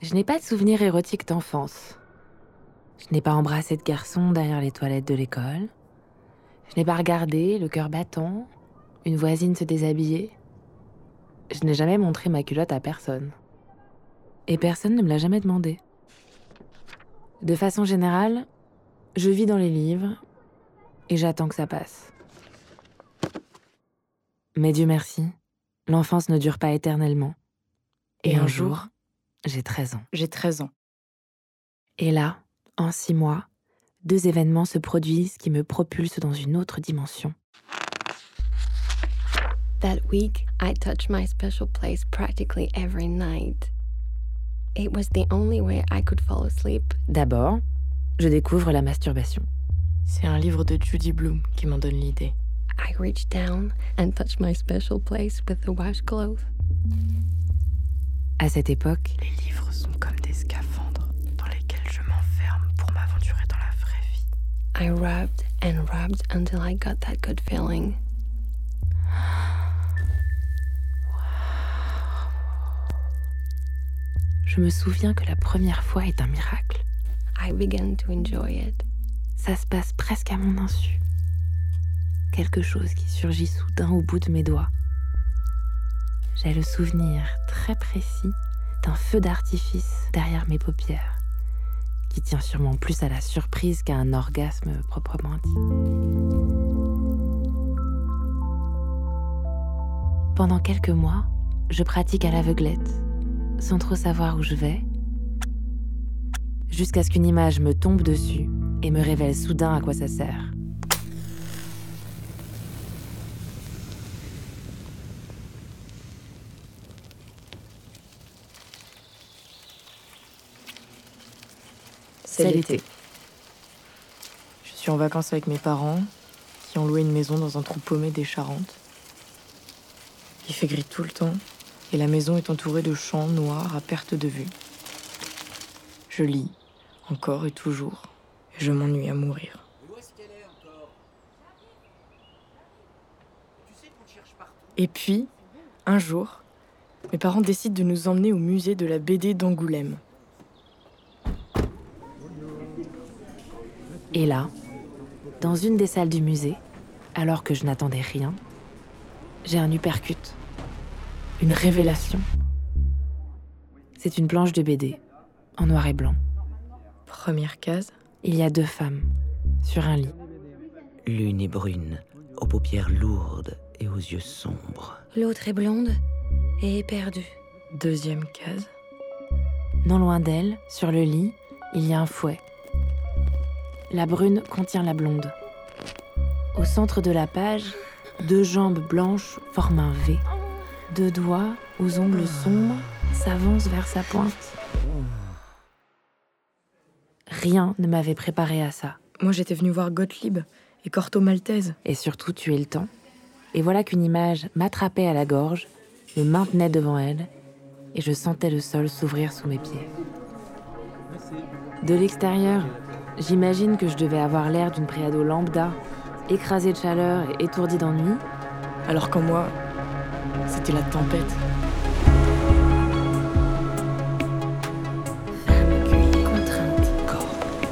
Je n'ai pas de souvenirs érotiques d'enfance. Je n'ai pas embrassé de garçon derrière les toilettes de l'école. Je n'ai pas regardé, le cœur battant, une voisine se déshabiller. Je n'ai jamais montré ma culotte à personne. Et personne ne me l'a jamais demandé. De façon générale, je vis dans les livres et j'attends que ça passe. Mais Dieu merci, l'enfance ne dure pas éternellement. Et, un jour, j'ai 13 ans. J'ai 13 ans. Et là, en six mois, deux événements se produisent qui me propulsent dans une autre dimension. That week, I touched my special place practically every night. It was the only way I could fall asleep. D'abord, je découvre la masturbation. C'est un livre de Judy Bloom qui m'en donne l'idée. I reached down and touched my special place with the washcloth. À cette époque, Les livres sont comme des scaphandres dans lesquels je m'enferme pour m'aventurer dans la vraie vie. I rubbed and rubbed until I got that good feeling. je me souviens que la première fois est un miracle. I began to enjoy it. Ça se passe presque à mon insu. Quelque chose qui surgit soudain au bout de mes doigts. J'ai le souvenir très précis d'un feu d'artifice derrière mes paupières, qui tient sûrement plus à la surprise qu'à un orgasme proprement dit. Pendant quelques mois, je pratique à l'aveuglette, sans trop savoir où je vais, jusqu'à ce qu'une image me tombe dessus et me révèle soudain à quoi ça sert. C'est l'été. Je suis en vacances avec mes parents, qui ont loué une maison dans un trou paumé des Charentes. Il fait gris tout le temps, et la maison est entourée de champs noirs à perte de vue. Je lis, encore et toujours, et je m'ennuie à mourir. Et puis, un jour, mes parents décident de nous emmener au musée de la BD d'Angoulême. Et là, dans une des salles du musée, alors que je n'attendais rien, j'ai un uppercut. Une révélation. C'est une planche de BD, en noir et blanc. Première case, Il y a deux femmes, sur un lit. L'une est brune, aux paupières lourdes et aux yeux sombres. L'autre est blonde et éperdue. deuxième case, Non loin d'elle, sur le lit, il y a un fouet. La brune contient la blonde. Au centre de la page, deux jambes blanches forment un V. Deux doigts, aux ongles sombres, s'avancent vers sa pointe. Rien ne m'avait préparé à ça. moi j'étais venue voir Gottlieb et Corto Maltese. Et surtout tuer le temps. Et voilà qu'une image m'attrapait à la gorge, me maintenait devant elle, et je sentais le sol s'ouvrir sous mes pieds. De l'extérieur, j'imagine que je devais avoir l'air d'une préado lambda, écrasée de chaleur et étourdie d'ennui, Alors qu'en moi, c'était la tempête.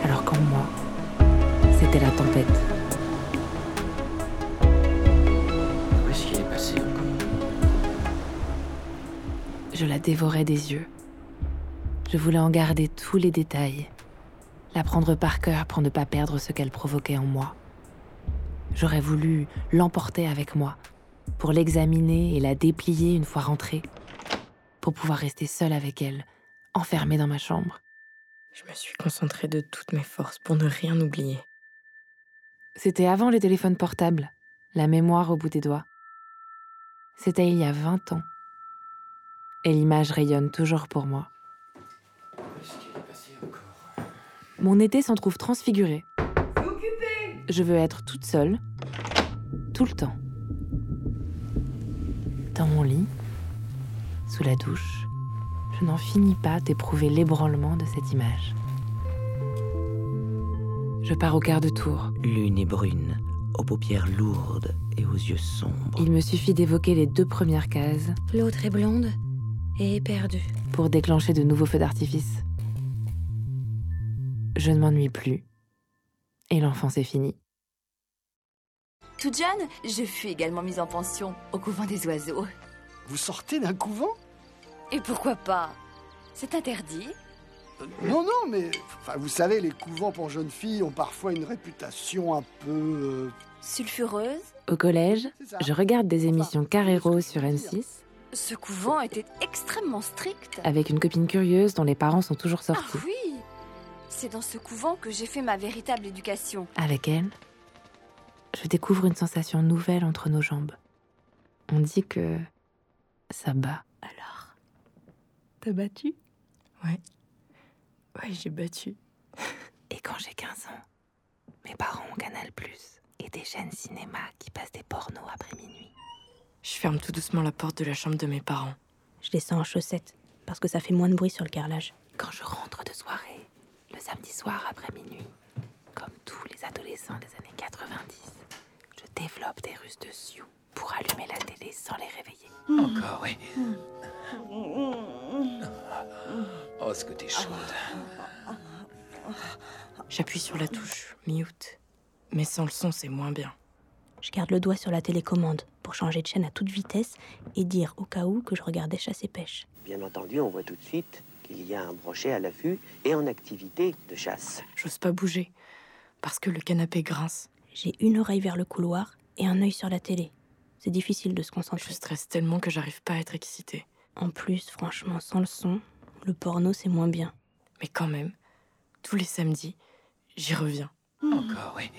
Alors qu'en moi, c'était la tempête. Où est-ce qu'il est passé encore? Je la dévorais des yeux. Je voulais en garder tous les détails, la prendre par cœur pour ne pas perdre ce qu'elle provoquait en moi. J'aurais voulu l'emporter avec moi, pour l'examiner et la déplier une fois rentrée, pour pouvoir rester seule avec elle, enfermée dans ma chambre. Je me suis concentrée de toutes mes forces pour ne rien oublier. C'était avant les téléphones portables, la mémoire au bout des doigts. C'était il y a 20 ans. Et l'image rayonne toujours pour moi. Mon été s'en trouve transfiguré. Je veux être toute seule, tout le temps. Dans mon lit, sous la douche, je n'en finis pas d'éprouver l'ébranlement de cette image. Je pars au quart de tour. L'une est brune, aux paupières lourdes et aux yeux sombres. Il me suffit d'évoquer les deux premières cases L'autre est blonde et éperdu. pour déclencher de nouveaux feux d'artifice. Je ne m'ennuie plus. Et l'enfance est finie. Toute jeune, je fus également mise en pension au couvent des oiseaux. Vous sortez d'un couvent? Et pourquoi pas? C'est interdit Euh, Non, non, mais enfin, vous savez, les couvents pour jeunes filles ont parfois une réputation un peu. euh, Sulfureuse Au collège, je regarde des émissions ce sur que je veux dire. M6 Ce couvent était extrêmement strict. avec une copine curieuse dont les parents sont toujours Ah sortis. oui? C'est dans ce couvent que j'ai fait ma véritable éducation. Avec elle, je découvre une sensation nouvelle entre nos jambes. On dit que ça bat. Alors? T'as battu? Ouais. Ouais, j'ai battu. Et quand j'ai 15 ans, mes parents ont Canal Plus et des chaînes cinéma qui passent des pornos après minuit. Je ferme tout doucement la porte de la chambre de mes parents. Je descends en chaussettes, parce que ça fait moins de bruit sur le carrelage. Quand je rentre de soirée, samedi soir après minuit, comme tous les adolescents des années 90, je développe des ruses de sioux pour allumer la télé sans les réveiller. Encore, oui. Oh, ce que t'es chaude. J'appuie sur la touche mute. Mais sans le son, c'est moins bien. Je garde le doigt sur la télécommande pour changer de chaîne à toute vitesse et dire au cas où que je regardais chasse et pêche. Bien entendu, on voit tout de suite qu'il y a un brochet à l'affût et en activité de chasse. J'ose pas bouger. Parce que le canapé grince. J'ai une oreille vers le couloir et un œil sur la télé. C'est difficile de se Je concentrer. stresse tellement que j'arrive pas à être excitée. En plus, franchement, sans le son, le porno c'est moins bien. Mais quand même, tous les samedis, j'y reviens. Encore, oui.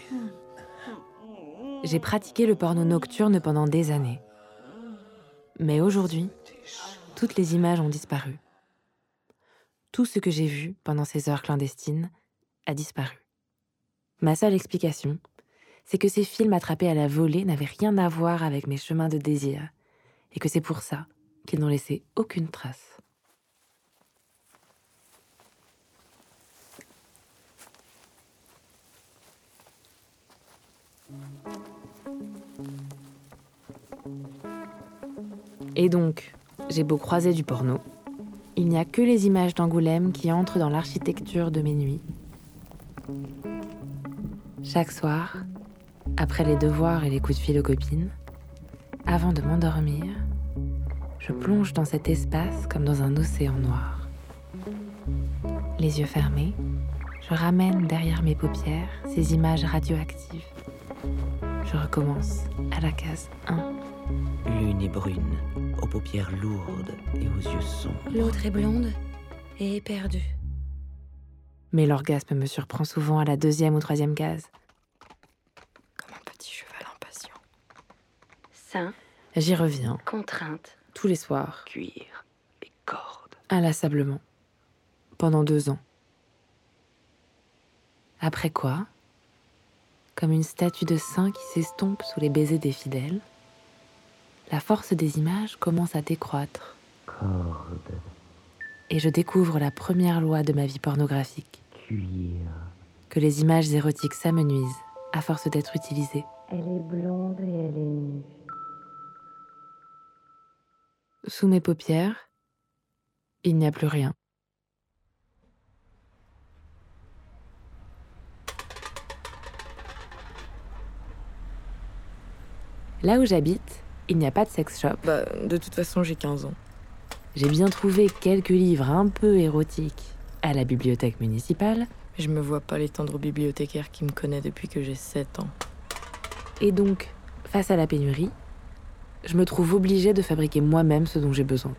J'ai pratiqué le porno nocturne pendant des années. Mais aujourd'hui, toutes les images ont disparu. Tout ce que j'ai vu pendant ces heures clandestines a disparu. Ma seule explication, c'est que ces films attrapés à la volée n'avaient rien à voir avec mes chemins de désir, et que c'est pour ça qu'ils n'ont laissé aucune trace. Et donc, j'ai beau croiser du porno, il n'y a que les images d'Angoulême qui entrent dans l'architecture de mes nuits. Chaque soir, après les devoirs et les coups de fil aux copines, avant de m'endormir, je plonge dans cet espace comme dans un océan noir. Les yeux fermés, je ramène derrière mes paupières ces images radioactives. Je recommence à la case 1. L'une est brune, aux paupières lourdes et aux yeux sombres. L'autre est blonde et éperdu. Mais l'orgasme me surprend souvent à la deuxième ou troisième case. Comme un petit cheval impatient. Sein, J'y reviens contrainte. tous les soirs, Cuir et cordes. inlassablement, pendant deux ans. Après quoi, comme une statue de saint qui s'estompe sous les baisers des fidèles, la force des images commence à décroître et je découvre la première loi de ma vie pornographique, cuir. que les images érotiques s'amenuisent à force d'être utilisées. Elle est blonde et elle est nue. Sous mes paupières, il n'y a plus rien. Là où j'habite, il n'y a pas de sex shop. Bah, de toute façon, j'ai 15 ans. J'ai bien trouvé quelques livres un peu érotiques à la bibliothèque municipale, Mais je me vois pas l'étendre au bibliothécaire qui me connaît depuis que j'ai 7 ans. et donc, face à la pénurie, je me trouve obligée de fabriquer moi-même ce dont j'ai besoin.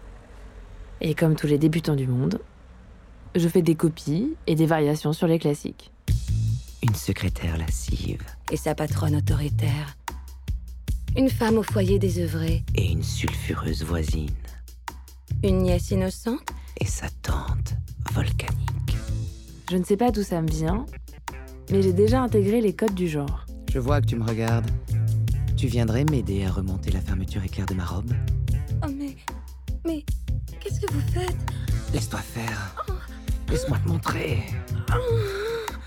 Et comme tous les débutants du monde, je fais des copies et des variations sur les classiques. Une secrétaire lascive Et sa patronne autoritaire. Une femme au foyer désœuvrée. et une sulfureuse voisine. Une nièce innocente. Et sa tante volcanique. Je ne sais pas d'où ça me vient, mais j'ai déjà intégré les codes du genre. Je vois que tu me regardes. Tu viendrais m'aider à remonter la fermeture éclair de ma robe? Oh mais... Mais... Qu'est-ce que vous faites? Laisse-toi faire. Laisse-moi te montrer.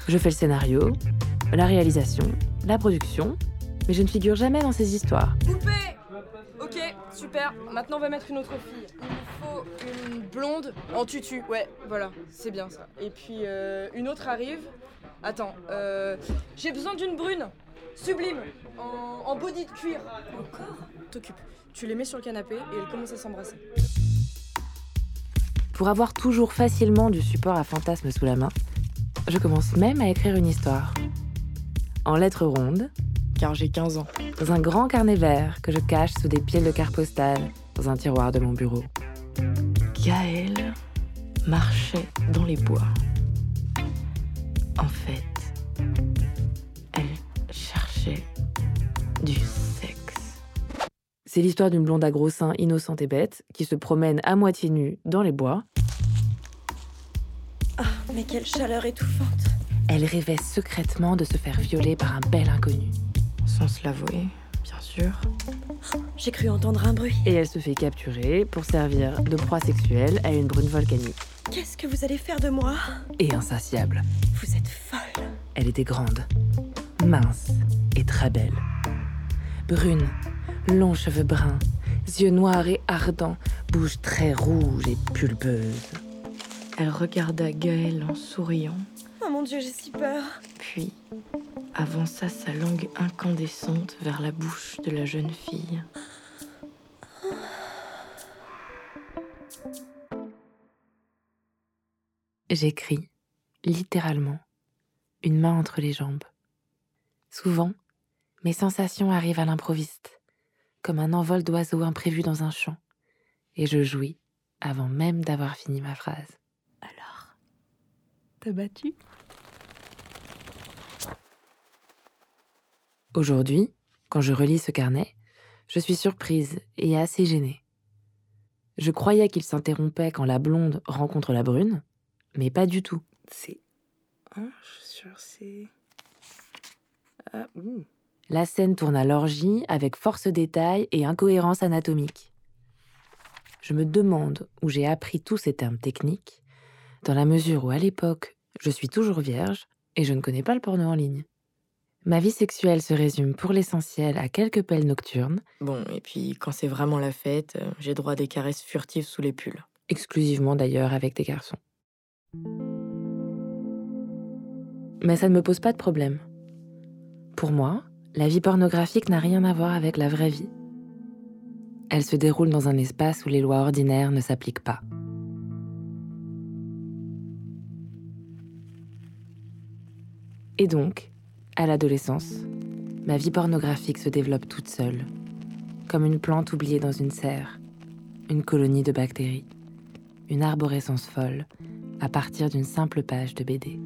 Je fais le scénario, la réalisation, la production, mais je ne figure jamais dans ces histoires. Ok, super. Maintenant on va mettre une autre fille. Il nous faut une blonde en tutu. Ouais, voilà, c'est bien ça. Et puis euh, une autre arrive. Attends, euh, j'ai besoin d'une brune. Sublime, en, en body de cuir. Encore? T'occupes. Tu les mets sur le canapé et elles commencent à s'embrasser. Pour avoir toujours facilement du support à fantasmes sous la main, je commence même à écrire une histoire. En lettres rondes, Car j'ai 15 ans. dans un grand carnet vert que je cache sous des piles de cartes postales dans un tiroir de mon bureau. Gaëlle marchait dans les bois. En fait, elle cherchait du sexe. C'est l'histoire d'une blonde à gros seins innocente et bête qui se promène à moitié nue dans les bois. Mais quelle chaleur étouffante. Elle rêvait secrètement de se faire violer par un bel inconnu. Sans se l'avouer, bien sûr. J'ai cru entendre un bruit. Et elle se fait capturer pour servir de proie sexuelle à une brune volcanique. Qu'est-ce que vous allez faire de moi? Et insatiable. Vous êtes folle. Elle était grande, mince et très belle. Brune, longs cheveux bruns, yeux noirs et ardents, bouche très rouge et pulpeuse. Elle regarda Gaëlle en souriant, Oh mon dieu, j'ai si peur. Avança sa langue incandescente vers la bouche de la jeune fille. J'écris, littéralement, une main entre les jambes. Souvent, mes sensations arrivent à l'improviste, comme un envol d'oiseau imprévu dans un champ, et je jouis avant même d'avoir fini ma phrase. Alors, t'as battu? Aujourd'hui, quand je relis ce carnet, je suis surprise et assez gênée. Je croyais qu'il s'interrompait quand la blonde rencontre la brune, mais pas du tout. C'est. Oh, je suis sûre, c'est. Ah, ouh. La scène tourne à l'orgie avec force détail et incohérence anatomique. Je me demande où j'ai appris tous ces termes techniques, dans la mesure où à l'époque, je suis toujours vierge et je ne connais pas le porno en ligne. Ma vie sexuelle se résume pour l'essentiel à quelques pelles nocturnes, Bon, et puis quand c'est vraiment la fête, euh, j'ai droit à des caresses furtives sous les pulls. exclusivement d'ailleurs avec des garçons. Mais ça ne me pose pas de problème. Pour moi, la vie pornographique n'a rien à voir avec la vraie vie. Elle se déroule dans un espace où les lois ordinaires ne s'appliquent pas. Et donc, à l'adolescence, ma vie pornographique se développe toute seule, comme une plante oubliée dans une serre, une colonie de bactéries, une arborescence folle, à partir d'une simple page de BD.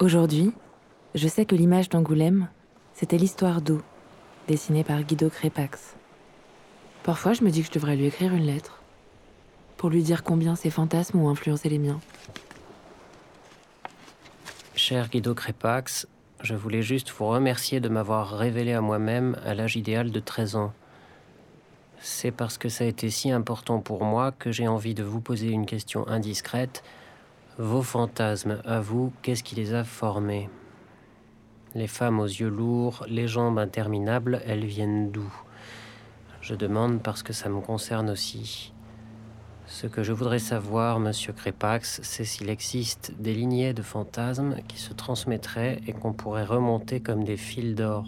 Aujourd'hui, je sais que l'image d'Angoulême, c'était l'histoire d'eau, dessinée par Guido Crépax. Parfois, je me dis que je devrais lui écrire une lettre, pour lui dire combien ses fantasmes ont influencé les miens. Cher Guido Crépax, je voulais juste vous remercier de m'avoir révélé à moi-même à l'âge idéal de 13 ans. C'est parce que ça a été si important pour moi que j'ai envie de vous poser une question indiscrète. Vos fantasmes, à vous, qu'est-ce qui les a formés? Les femmes aux yeux lourds, les jambes interminables, elles viennent d'où? Je demande parce que ça me concerne aussi. Ce que je voudrais savoir, monsieur Crépax, c'est s'il existe des lignées de fantasmes qui se transmettraient et qu'on pourrait remonter comme des fils d'or.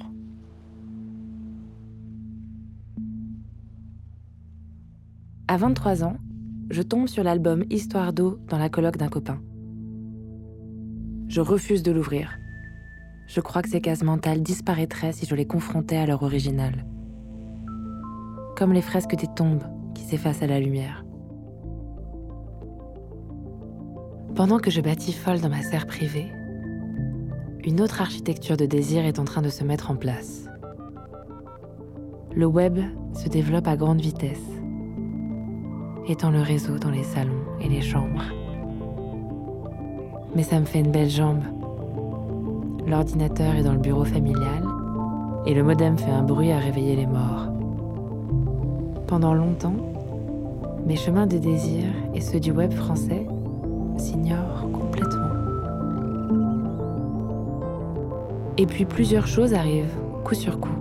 À 23 ans, je tombe sur l'album Histoire d'eau dans la colloque d'un copain. Je refuse de l'ouvrir. Je crois que ces cases mentales disparaîtraient si je les confrontais à leur original. Comme les fresques des tombes qui s'effacent à la lumière. Pendant que je batiffole dans ma serre privée, une autre architecture de désir est en train de se mettre en place. Le web se développe à grande vitesse étant le réseau dans les salons et les chambres. Mais ça me fait une belle jambe. L'ordinateur est dans le bureau familial et le modem fait un bruit à réveiller les morts. Pendant longtemps, mes chemins de désir et ceux du web français s'ignorent complètement. Et puis plusieurs choses arrivent, coup sur coup.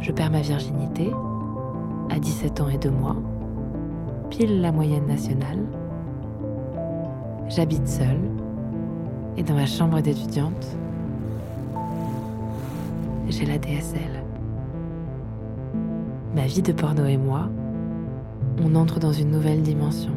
Je perds ma virginité, à 17 ans et 2 mois, pile la moyenne nationale. J'habite seule, et dans ma chambre d'étudiante, j'ai la DSL. Ma vie de porno et moi, on entre dans une nouvelle dimension.